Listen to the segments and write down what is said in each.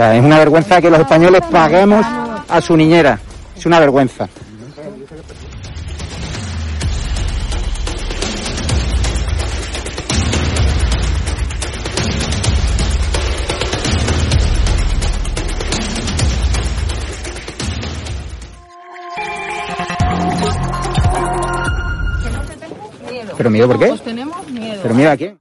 Es una vergüenza que los españoles paguemos a su niñera. Es una vergüenza. ¿Pero miedo por qué?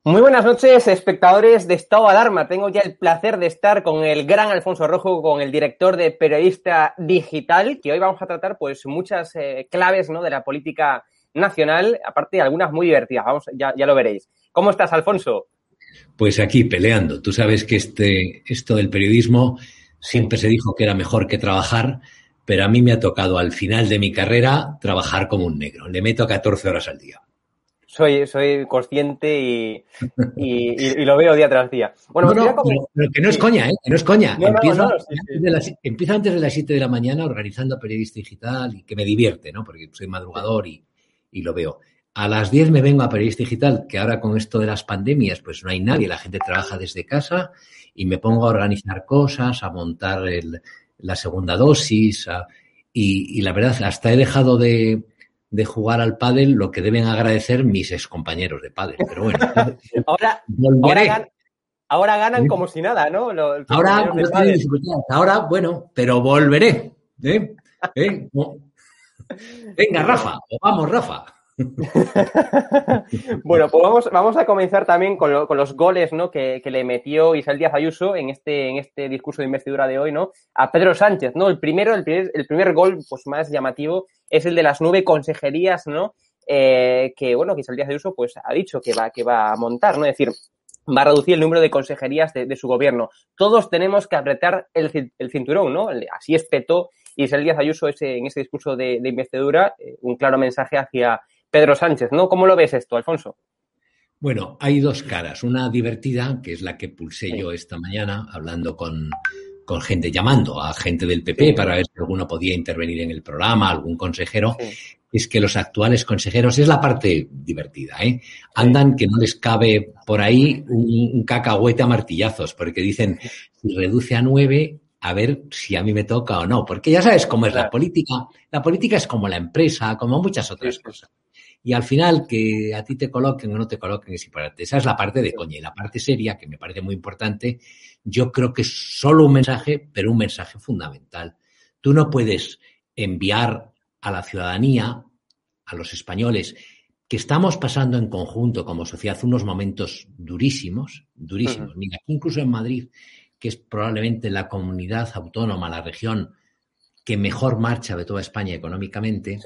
Muy buenas noches, espectadores de Estado Alarma. Tengo ya el placer de estar con el gran Alfonso Rojo, con el director de Periodista Digital, que hoy vamos a tratar pues muchas eh, claves ¿no? de la política nacional, aparte de algunas muy divertidas. Vamos, ya, ya lo veréis. ¿Cómo estás, Alfonso? Pues aquí peleando. Tú sabes que este, esto del periodismo siempre se dijo que era mejor que trabajar, pero a mí me ha tocado al final de mi carrera trabajar como un negro. Le meto 14 horas al día soy, soy consciente y, y, lo veo día tras día. Bueno, no, pero, que no es coña, ¿eh? Que no es coña. empieza, antes de las 7 de la mañana organizando periodista digital y que me divierte, ¿no? Porque soy madrugador y, y lo veo. A las 10 me vengo a periodista digital, que ahora con esto de las pandemias, pues no hay nadie, la gente trabaja desde casa y me pongo a organizar cosas, a montar el, la segunda dosis, y, y la verdad, hasta he dejado de, de jugar al pádel lo que deben agradecer mis excompañeros de pádel. Pero bueno, ahora, ahora, ganan como si nada, ¿no? ahora, ahora, bueno, pero volveré. ¿eh? ¿Eh? Venga, Rafa, vamos, Rafa. bueno, pues vamos, a comenzar también con, los goles ¿no? que, le metió Isabel Díaz Ayuso en este, en este discurso de investidura de hoy, ¿no? A Pedro Sánchez, ¿no? El primero, el primer, el primer gol pues, más llamativo es el de las nueve consejerías, ¿no? Eh, que, bueno, que Isabel Díaz Ayuso pues, ha dicho que va, que va a montar, ¿no? Es decir, va a reducir el número de consejerías de, su gobierno. Todos tenemos que apretar el, cinturón, ¿no? Así espetó Isabel Díaz Ayuso en ese discurso de, investidura, eh, un claro mensaje hacia Pedro Sánchez, ¿no? ¿Cómo lo ves esto, Alfonso? Bueno, hay dos caras. Una divertida, que es la que pulsé yo esta mañana, hablando con, gente, llamando a gente del PP para ver si alguno podía intervenir en el programa, algún consejero. Es que los actuales consejeros, es la parte divertida, ¿eh? Andan que no les cabe por ahí un, cacahuete a martillazos, porque dicen, si reduce a nueve, a ver si a mí me toca o no, porque ya sabes cómo es la política. La política es como la empresa, como muchas otras cosas y al final que a ti te coloquen o no te coloquen es importante. Esa es la parte de coña. Y la parte seria, que me parece muy importante, yo creo que es solo un mensaje, pero un mensaje fundamental. Tú no puedes enviar a la ciudadanía, a los españoles, que estamos pasando en conjunto como sociedad unos momentos durísimos, durísimos. Mira, aquí incluso en Madrid, que es probablemente la comunidad autónoma, la región que mejor marcha de toda España económicamente,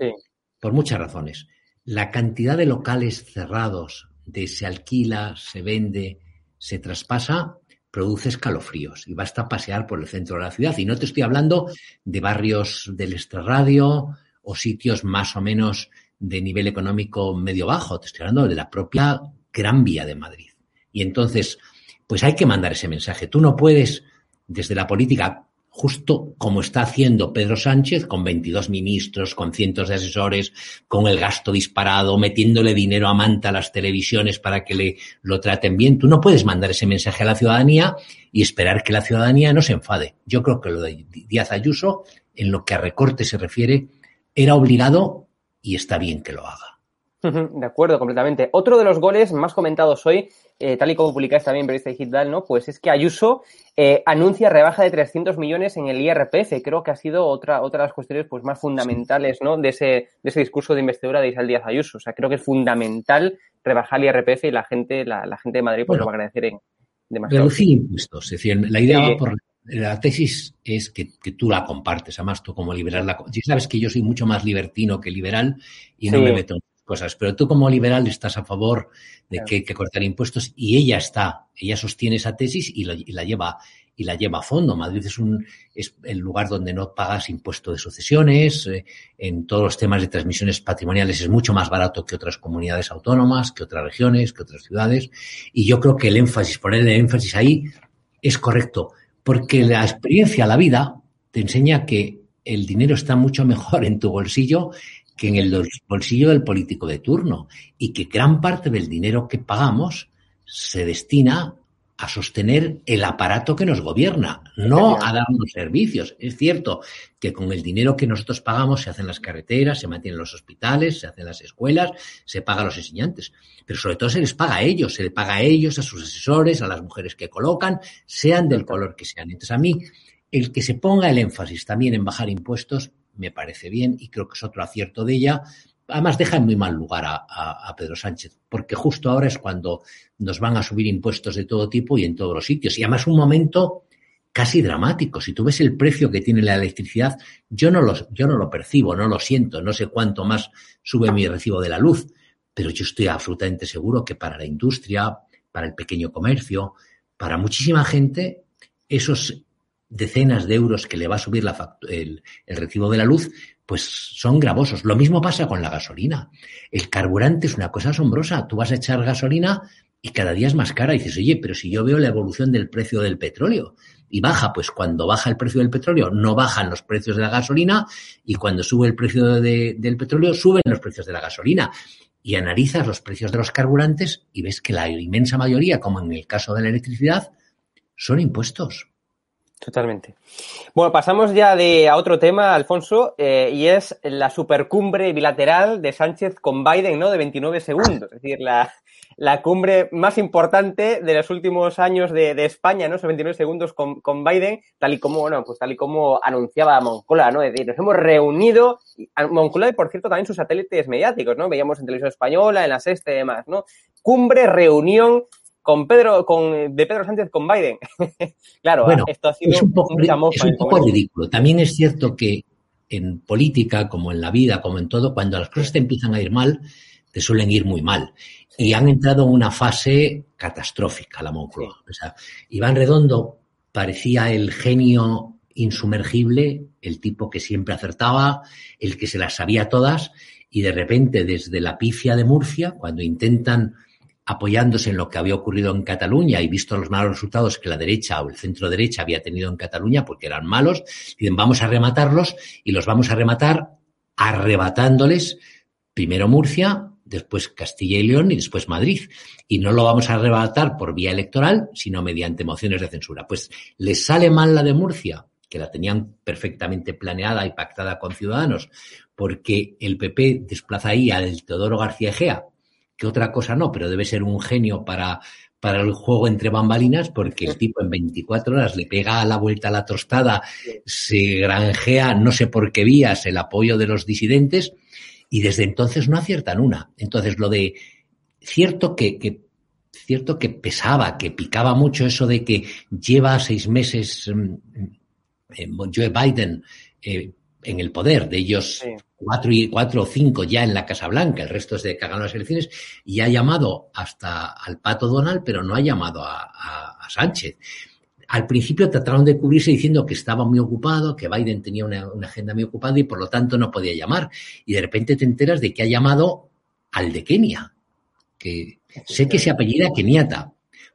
por muchas razones. La cantidad de locales cerrados, de se alquila, se vende, se traspasa, produce escalofríos y basta pasear por el centro de la ciudad. Y no te estoy hablando de barrios del extrarradio o sitios más o menos de nivel económico medio bajo, te estoy hablando de la propia Gran Vía de Madrid. Y entonces, pues hay que mandar ese mensaje. Tú no puedes, desde la política, justo como está haciendo Pedro Sánchez, con 22 ministros, con cientos de asesores, con el gasto disparado, metiéndole dinero a manta a las televisiones para que le lo traten bien. Tú no puedes mandar ese mensaje a la ciudadanía y esperar que la ciudadanía no se enfade. Yo creo que lo de Díaz Ayuso, en lo que a recorte se refiere, era obligado y está bien que lo haga. De acuerdo, completamente. Otro de los goles más comentados hoy, eh, tal y como publicáis también en Periodista Digital, ¿no? Pues es que Ayuso eh, anuncia rebaja de 300 millones en el IRPF. Creo que ha sido otra, otra de las cuestiones pues, más fundamentales, ¿no? De ese, de ese discurso de investidura de Isabel Díaz Ayuso. O sea, creo que es fundamental rebajar el IRPF y la gente, la, gente de Madrid pues lo va a agradecer en demasiado. Reducir impuestos. Es decir, la idea va por la tesis es que, tú la compartes, además tú como liberal, la, si sabes que yo soy mucho más libertino que liberal y no me meto en cosas, pero tú como liberal estás a favor de que hay que cortar impuestos y ella está, ella sostiene esa tesis y, la lleva y la lleva a fondo. Madrid es un es el lugar donde no pagas impuesto de sucesiones, eh, en todos los temas de transmisiones patrimoniales es mucho más barato que otras comunidades autónomas, que otras regiones, que otras ciudades. Y yo creo que el énfasis, poner el énfasis ahí es correcto porque la experiencia, la vida, te enseña que el dinero está mucho mejor en tu bolsillo que en el bolsillo del político de turno y que gran parte del dinero que pagamos se destina a sostener el aparato que nos gobierna, no a darnos servicios. Es cierto que con el dinero que nosotros pagamos se hacen las carreteras, se mantienen los hospitales, se hacen las escuelas, se paga a los enseñantes, pero sobre todo se les paga a ellos, se les paga a ellos, a sus asesores, a las mujeres que colocan, sean del color que sean. Entonces a mí, el que se ponga el énfasis también en bajar impuestos me parece bien y creo que es otro acierto de ella, además deja en muy mal lugar a, Pedro Sánchez, porque justo ahora es cuando nos van a subir impuestos de todo tipo y en todos los sitios. Y además un momento casi dramático. Si tú ves el precio que tiene la electricidad, yo no lo, yo no lo percibo, no lo siento, no sé cuánto más sube mi recibo de la luz, pero yo estoy absolutamente seguro que para la industria, para el pequeño comercio, para muchísima gente, esos decenas de euros que le va a subir la el, el, recibo de la luz, pues son gravosos. Lo mismo pasa con la gasolina. El carburante es una cosa asombrosa. Tú vas a echar gasolina y cada día es más cara. Y dices, oye, pero si yo veo la evolución del precio del petróleo y baja, pues cuando baja el precio del petróleo no bajan los precios de la gasolina y cuando sube el precio de, del petróleo suben los precios de la gasolina. Y analizas los precios de los carburantes y ves que la inmensa mayoría, como en el caso de la electricidad, son impuestos. Totalmente. Bueno, pasamos ya de, a otro tema, Alfonso, eh, y es la supercumbre bilateral de Sánchez con Biden, ¿no? De 29 segundos. Es decir, la, la cumbre más importante de los últimos años de, de España, ¿no? Esos 29 segundos con, con, Biden, tal y como, bueno, pues tal y como anunciaba Moncloa, ¿no? Es decir, nos hemos reunido, Moncloa y por cierto también sus satélites mediáticos, ¿no? Veíamos en televisión española, en la sexta y demás, ¿no? Cumbre, reunión, con Pedro, con, de Pedro Sánchez con Biden. claro, esto ha sido es un poco, es un poco ridículo. También es cierto que en política, como en la vida, como en todo, cuando las cosas te empiezan a ir mal, te suelen ir muy mal. Y han entrado en una fase catastrófica la Moncloa. O sea, Iván Redondo parecía el genio insumergible, el tipo que siempre acertaba, el que se las sabía todas, y de repente desde la pifia de Murcia, cuando intentan apoyándose en lo que había ocurrido en Cataluña y visto los malos resultados que la derecha o el centro derecha había tenido en Cataluña porque eran malos, dicen vamos a rematarlos y los vamos a rematar arrebatándoles primero Murcia, después Castilla y León y después Madrid. Y no lo vamos a arrebatar por vía electoral, sino mediante mociones de censura. Pues les sale mal la de Murcia, que la tenían perfectamente planeada y pactada con Ciudadanos, porque el PP desplaza ahí al Teodoro García Egea, que otra cosa no, pero debe ser un genio para, para el juego entre bambalinas, porque el tipo en 24 horas le pega la vuelta a la tostada, se granjea no sé por qué vías el apoyo de los disidentes y desde entonces no aciertan una. Entonces, lo de cierto que, cierto que pesaba, que picaba mucho eso de que lleva seis meses mm, eh, Joe Biden eh, en el poder, de ellos cuatro, y, cuatro o cinco ya en la Casa Blanca, el resto es de que hagan las elecciones, y ha llamado hasta al pato Donald, pero no ha llamado a, Sánchez. Al principio trataron de cubrirse diciendo que estaba muy ocupado, que Biden tenía una, una, agenda muy ocupada y por lo tanto no podía llamar. Y de repente te enteras de que ha llamado al de Kenia, que sé que se apellida Keniata,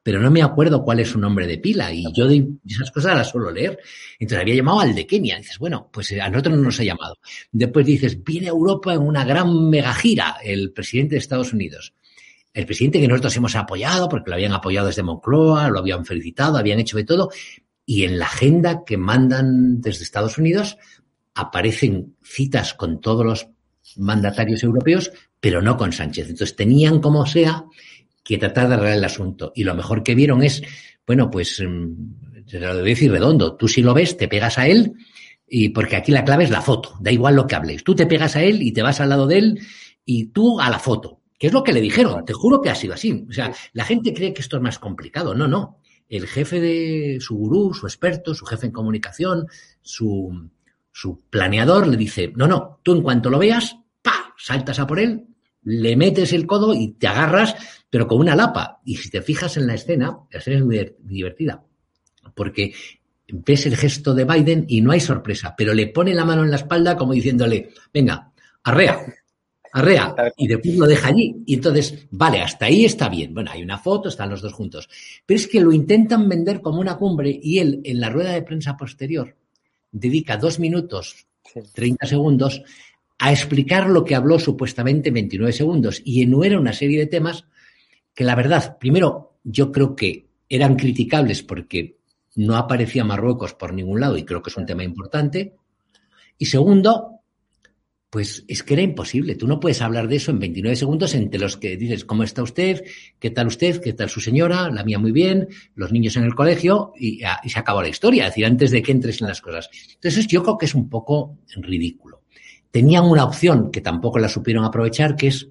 pero no me acuerdo cuál es su nombre de pila y yo esas cosas las suelo leer. Entonces había llamado al de Kenia. dices, bueno, pues a nosotros no nos ha llamado. Después dices, viene a Europa en una gran mega gira el presidente de Estados Unidos. El presidente que nosotros hemos apoyado, porque lo habían apoyado desde Moncloa, lo habían felicitado, habían hecho de todo. Y en la agenda que mandan desde Estados Unidos aparecen citas con todos los mandatarios europeos, pero no con Sánchez. Entonces tenían como sea que tratar de arreglar el asunto. Y lo mejor que vieron es, bueno, pues, mm, te lo voy a decir redondo, tú si lo ves, te pegas a él, y porque aquí la clave es la foto, da igual lo que hables. Tú te pegas a él y te vas al lado de él y tú a la foto, que es lo que le dijeron, te juro que ha sido así. O sea, la gente cree que esto es más complicado, no, no. El jefe de su gurú, su experto, su jefe en comunicación, su, su planeador le dice, no, no, tú en cuanto lo veas, pa, saltas a por él, le metes el codo y te agarras, pero con una lapa. Y si te fijas en la escena, la escena es muy divertida, porque ves el gesto de Biden y no hay sorpresa, pero le pone la mano en la espalda como diciéndole, venga, arrea, arrea, y después lo deja allí. Y entonces, vale, hasta ahí está bien. Bueno, hay una foto, están los dos juntos. Pero es que lo intentan vender como una cumbre y él, en la rueda de prensa posterior, dedica dos minutos, 30 segundos a explicar lo que habló supuestamente en 29 segundos y enumera una serie de temas que la verdad, primero, yo creo que eran criticables porque no aparecía Marruecos por ningún lado y creo que es un tema importante. Y segundo, pues es que era imposible. Tú no puedes hablar de eso en 29 segundos entre los que dices, ¿cómo está usted? ¿Qué tal usted? ¿Qué tal su señora? La mía muy bien, los niños en el colegio y, y se acabó la historia, es decir, antes de que entres en las cosas. Entonces yo creo que es un poco ridículo tenían una opción que tampoco la supieron aprovechar, que es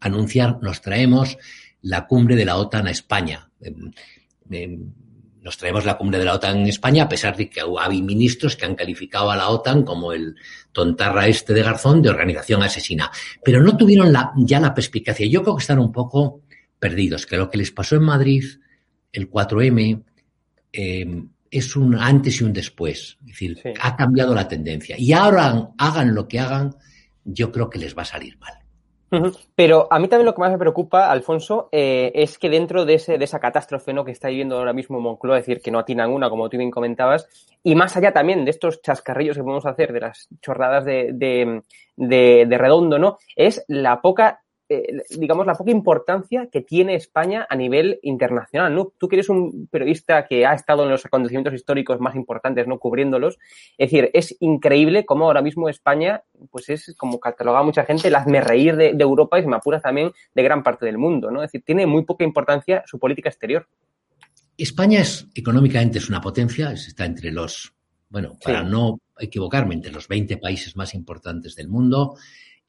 anunciar, nos traemos la cumbre de la OTAN a España. Em, em, nos traemos la cumbre de la OTAN en España, a pesar de que hay ministros que han calificado a la OTAN como el tontarra este de Garzón de organización asesina. Pero no tuvieron la, ya la perspicacia. Yo creo que están un poco perdidos, que lo que les pasó en Madrid, el 4M, eh, es un antes y un después. Es decir, ha cambiado la tendencia. Y ahora hagan lo que hagan, yo creo que les va a salir mal. Pero a mí también lo que más me preocupa, Alfonso, eh, es que dentro de, ese, de esa catástrofe ¿no? que está viviendo ahora mismo Moncloa, es decir, que no atinan una, como tú bien comentabas, y más allá también de estos chascarrillos que podemos hacer, de las chorradas de, de, de redondo, ¿no? Es la poca eh, digamos, la poca importancia que tiene España a nivel internacional, ¿no? Tú que eres un periodista que ha estado en los acontecimientos históricos más importantes, ¿no? Cubriéndolos. Es decir, es increíble cómo ahora mismo España, pues es, como catalogaba mucha gente, el hazme reír de, Europa y, si me apuras, también de gran parte del mundo, ¿no? Es decir, tiene muy poca importancia su política exterior. España es, económicamente, es una potencia, está entre los, bueno, para no equivocarme, entre los 20 países más importantes del mundo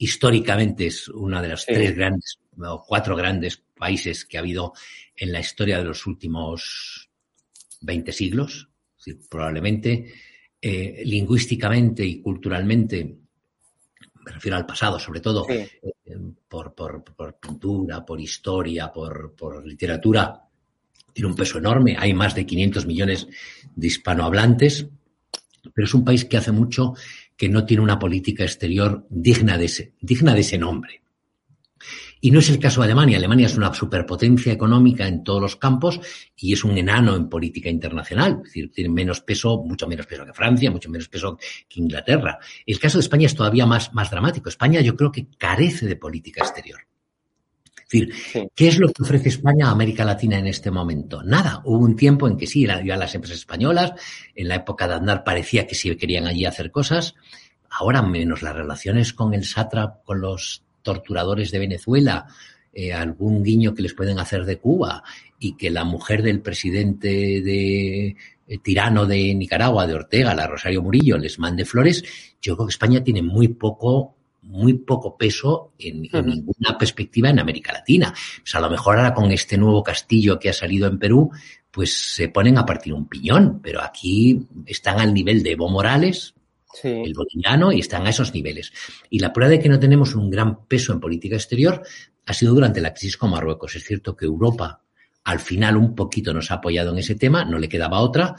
históricamente es una de las tres grandes o cuatro grandes países que ha habido en la historia de los últimos 20 siglos, probablemente eh, lingüísticamente y culturalmente, me refiero al pasado sobre todo, eh, por, por, pintura, por historia, por, por literatura, tiene un peso enorme. Hay más de 500 millones de hispanohablantes, pero es un país que hace mucho que no tiene una política exterior digna de ese, digna de ese nombre. Y no es el caso de Alemania. Alemania es una superpotencia económica en todos los campos y es un enano en política internacional. Es decir, tiene menos peso, mucho menos peso que Francia, mucho menos peso que Inglaterra. El caso de España es todavía más, más dramático. España yo creo que carece de política exterior. Decir, ¿qué es lo que ofrece España a América Latina en este momento? Nada. Hubo un tiempo en que sí, iban las empresas españolas, en la época de andar parecía que sí querían allí hacer cosas, ahora menos las relaciones con el SATRA, con los torturadores de Venezuela, eh, algún guiño que les pueden hacer de Cuba y que la mujer del presidente de eh, tirano de Nicaragua, de Ortega, la Rosario Murillo, les mande flores, yo creo que España tiene muy poco muy poco peso en, ninguna perspectiva en América Latina. Pues a lo mejor ahora con este nuevo castillo que ha salido en Perú, pues se ponen a partir un piñón, pero aquí están al nivel de Evo Morales, el boliviano, y están a esos niveles. Y la prueba de que no tenemos un gran peso en política exterior ha sido durante la crisis con Marruecos. Es cierto que Europa al final un poquito nos ha apoyado en ese tema, no le quedaba otra,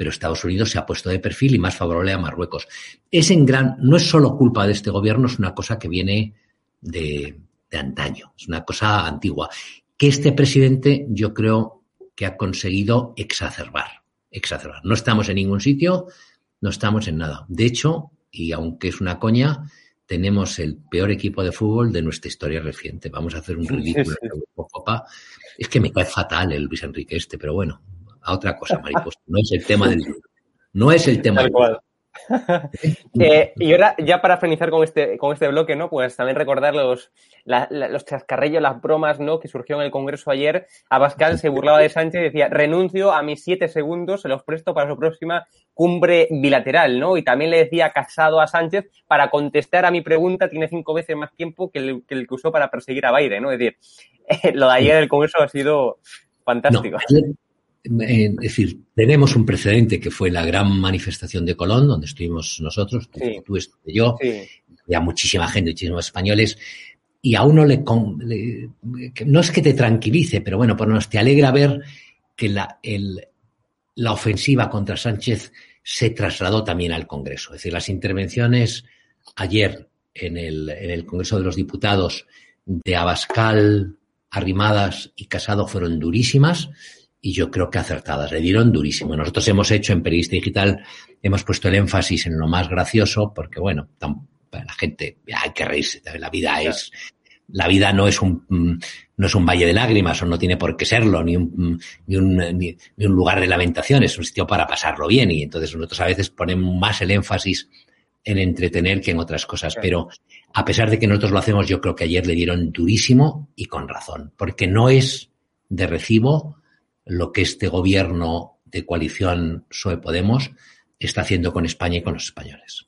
pero Estados Unidos se ha puesto de perfil y más favorable a Marruecos. Es en gran, no es solo culpa de este gobierno, es una cosa que viene de, de antaño, es una cosa antigua, que este presidente yo creo que ha conseguido exacerbar, exacerbar. No estamos en ningún sitio, no estamos en nada. De hecho, y aunque es una coña, tenemos el peor equipo de fútbol de nuestra historia reciente. Vamos a hacer un ridículo Copa. Es que me cae fatal el Luis Enrique este, pero bueno, a otra cosa, mariposa. No es el tema del No es el tema del eh, y ahora, ya para finalizar con este, con este bloque, ¿no? Pues también recordar los, los chascarrillos, las bromas, ¿no? Que surgió en el Congreso ayer. Abascal se burlaba de Sánchez y decía, renuncio a mis siete segundos, se los presto para su próxima cumbre bilateral, ¿no? Y también le decía Casado a Sánchez, para contestar a mi pregunta tiene cinco veces más tiempo que el que, usó para perseguir a Biden, ¿no? Es decir, lo de ayer en el Congreso ha sido fantástico. Es decir, tenemos un precedente que fue la gran manifestación de Colón, donde estuvimos nosotros, tú, y yo, había muchísima gente, muchísimos españoles, y a uno le, no es que te tranquilice, pero bueno, por nos te alegra ver que la, el, la ofensiva contra Sánchez se trasladó también al Congreso. Es decir, las intervenciones ayer en el, en el Congreso de los Diputados de Abascal, Arrimadas y Casado fueron durísimas y yo creo que acertadas. Le dieron durísimo. Nosotros hemos hecho en Periodista Digital, hemos puesto el énfasis en lo más gracioso, porque bueno, la gente, hay que reírse, la vida es, la vida no es un, no es un valle de lágrimas o no tiene por qué serlo, ni un, ni un, ni, un lugar de lamentación, es un sitio para pasarlo bien y entonces nosotros a veces ponemos más el énfasis en entretener que en otras cosas, pero a pesar de que nosotros lo hacemos, yo creo que ayer le dieron durísimo y con razón, porque no es de recibo lo que este gobierno de coalición PSOE Podemos está haciendo con España y con los españoles.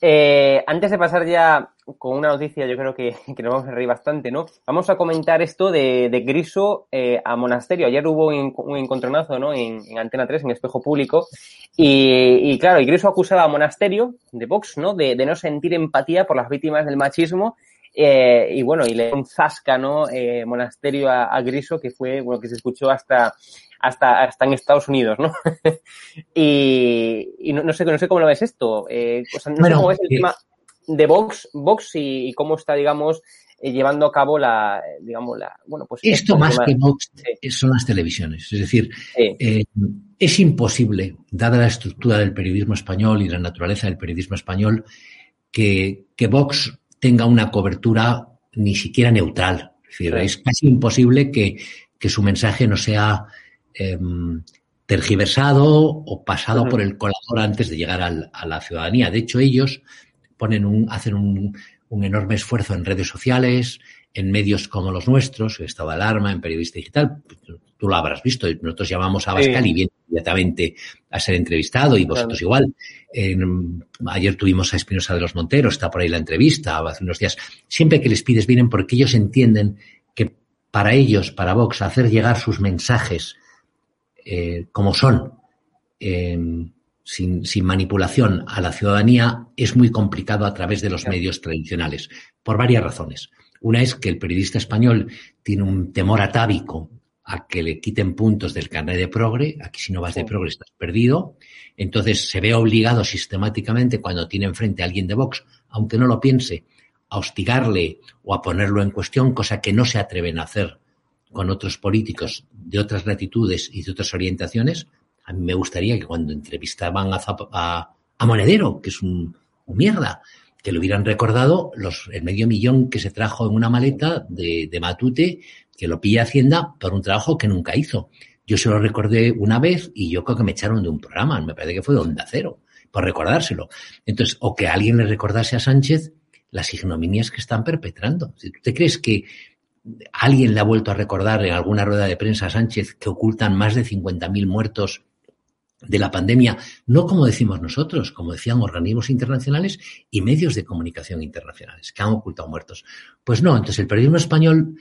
Eh, antes de pasar ya con una noticia, yo creo que, nos vamos a reír bastante, ¿no? Vamos a comentar esto de, Griso eh, a Monasterio. Ayer hubo un, encontronazo, ¿no? En, Antena 3, en Espejo Público. Y, claro, y Griso acusaba a Monasterio, de Vox, ¿no? De, de no sentir empatía por las víctimas del machismo eh, y bueno, y le un zasca, ¿no? Eh, monasterio a, Griso, que fue, bueno, que se escuchó hasta, hasta, hasta en Estados Unidos, ¿no? y, no, sé, no sé cómo lo ves esto. Eh, no sé cómo ves el tema de Vox, Vox y, cómo está, digamos, llevando a cabo la, digamos, la, bueno, pues. Esto más que Vox son las televisiones. Es decir, es imposible, dada la estructura del periodismo español y la naturaleza del periodismo español, que, que Vox tenga una cobertura ni siquiera neutral. Es decir, es casi imposible que, su mensaje no sea em, tergiversado o pasado por el colador antes de llegar a la ciudadanía. De hecho, ellos ponen un, hacen un, un, enorme esfuerzo en redes sociales, en medios como los nuestros, en estado de alarma, en periodista digital. Tú lo habrás visto. Nosotros llamamos a Bascal y viene inmediatamente a ser entrevistado y vosotros igual ayer tuvimos a Espinosa de los Monteros, está por ahí la entrevista, hace unos días. Siempre que les pides vienen porque ellos entienden que para ellos, para Vox, hacer llegar sus mensajes eh, como son, em, sin, sin, manipulación a la ciudadanía, es muy complicado a través de los medios tradicionales, por varias razones. Una es que el periodista español tiene un temor atávico a que le quiten puntos del carnet de progre. Aquí si no vas de progre estás perdido. Entonces se ve obligado sistemáticamente cuando tiene enfrente a alguien de Vox, aunque no lo piense, a hostigarle o a ponerlo en cuestión, cosa que no se atreven a hacer con otros políticos de otras latitudes y de otras orientaciones. A mí me gustaría que cuando entrevistaban a, a, Monedero, que es un, un mierda, que lo hubieran recordado los, el medio millón que se trajo en una maleta de, de Matute, que lo pilla Hacienda por un trabajo que nunca hizo. Yo se lo recordé una vez y yo creo que me echaron de un programa, me parece que fue de Onda Cero, por recordárselo. Entonces, o que alguien le recordase a Sánchez las ignominias que están perpetrando. Si tú te crees que alguien le ha vuelto a recordar en alguna rueda de prensa a Sánchez que ocultan más de 50.000 muertos de la pandemia, no como decimos nosotros, como decían organismos internacionales y medios de comunicación internacionales, que han ocultado muertos. Pues no, entonces el periodismo español,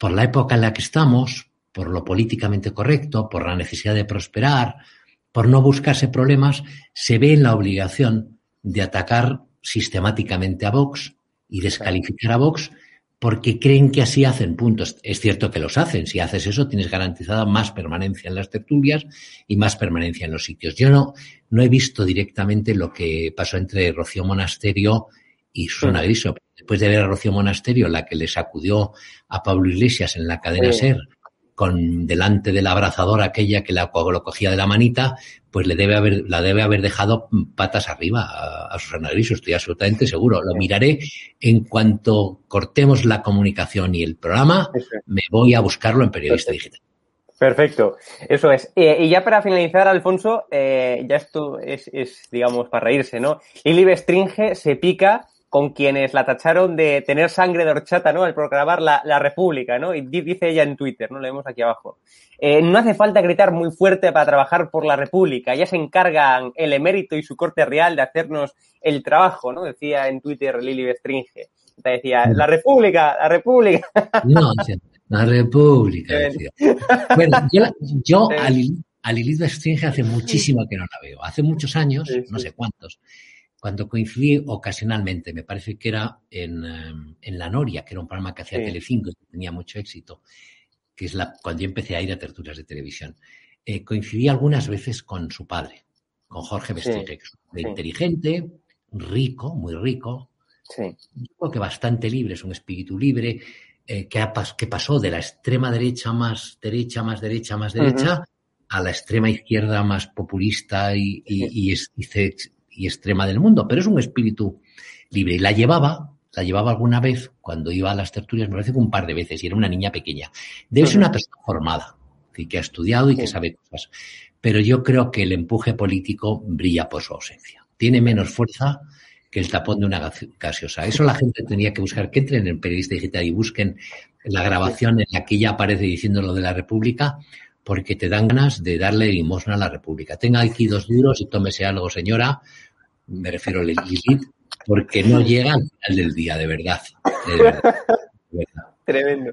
por la época en la que estamos, por lo políticamente correcto, por la necesidad de prosperar, por no buscarse problemas, se ve en la obligación de atacar sistemáticamente a Vox y descalificar a Vox porque creen que así hacen puntos. Es cierto que los hacen. Si haces eso, tienes garantizada más permanencia en las tertulias y más permanencia en los sitios. Yo no, no he visto directamente lo que pasó entre Rocío Monasterio y Susana Griso. Después de ver a Rocío Monasterio, la que le sacudió a Pablo Iglesias en la cadena SER, con delante de la abrazadora aquella que la, lo cogía de la manita, pues le debe haber, la debe haber dejado patas arriba a, a Susana Griso, estoy absolutamente seguro. Lo miraré en cuanto cortemos la comunicación y el programa, me voy a buscarlo en Periodista Digital. Perfecto, eso es. Eh, y ya para finalizar, Alfonso, eh, ya esto es, es, digamos, para reírse, ¿no? Lili Bestringe se pica con quienes la tacharon de tener sangre de horchata, ¿no? Al proclamar la, la República, ¿no? Y dice ella en Twitter, ¿no? Leemos aquí abajo. Eh, no hace falta gritar muy fuerte para trabajar por la República. Ya se encargan el emérito y su corte real de hacernos el trabajo, ¿no? Decía en Twitter Lili Bestringe. Decía, la República, la República. No, la República. Decía. Bueno, yo, yo a, Lili, a Lilith Bestringe hace muchísimo que no la veo. Hace muchos años, no sé cuántos, cuando coincidí ocasionalmente, me parece que era en, en La Noria, que era un programa que hacía sí. Telecinco y que tenía mucho éxito, que es la, cuando yo empecé a ir a tertulias de televisión. Eh, coincidí algunas veces con su padre, con Jorge Bestringe, sí. sí. inteligente, rico, muy rico, sí. creo que bastante libre, es un espíritu libre, eh, que, ha, que, pasó de la extrema derecha más derecha, más derecha, más derecha, uh -huh. a la extrema izquierda más populista y, y, y, y y extrema del mundo, pero es un espíritu libre. Y la llevaba, la llevaba alguna vez cuando iba a las tertulias, me parece que un par de veces, y era una niña pequeña. Debe ser una persona formada, que ha estudiado y que sabe cosas. Pero yo creo que el empuje político brilla por su ausencia. Tiene menos fuerza que el tapón de una gaseosa. Eso la gente tenía que buscar, que entren en Periodista Digital y busquen la grabación en la que ella aparece diciendo lo de la República, porque te dan ganas de darle limosna a la República. Tenga aquí dos duros y tómese algo, señora. Me refiero a Lilith, porque no llega al final del día, de verdad. De verdad, de verdad. Tremendo.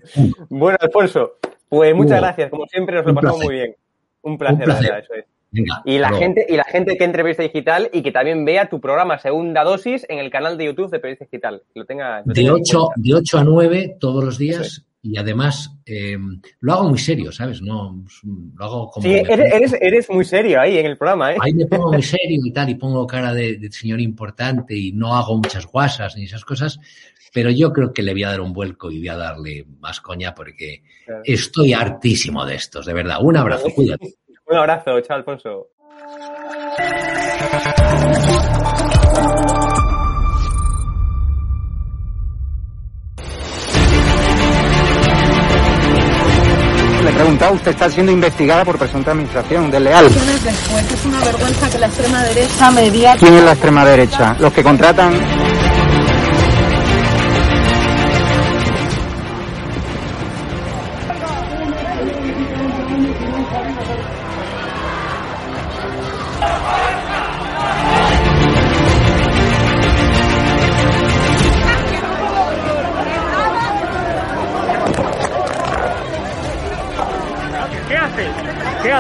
Bueno, Alfonso, pues muchas gracias. Como siempre, nos lo pasamos muy bien. Un placer, Un placer. Verdad, eso es. Venga, y la gente y la gente que entrevista digital y que también vea tu programa segunda dosis en el canal de YouTube de Periodista Digital. Lo tenga, lo de, tenga 8, de 8 a 9 todos los días y además eh, lo hago muy serio, ¿sabes? No, lo hago como... Sí, eres, eres, eres, muy serio ahí en el programa, ¿eh? Ahí me pongo muy serio y tal, y pongo cara de, de, señor importante y no hago muchas guasas ni esas cosas, pero yo creo que le voy a dar un vuelco y voy a darle más coña porque claro. estoy hartísimo de estos, de verdad. Un abrazo, cuídate. un abrazo, chao, Alfonso. Le he preguntado, usted está siendo investigada por presunta administración desleal. Después es una vergüenza que la extrema derecha mediática... ¿Quién es la extrema derecha? Los que contratan...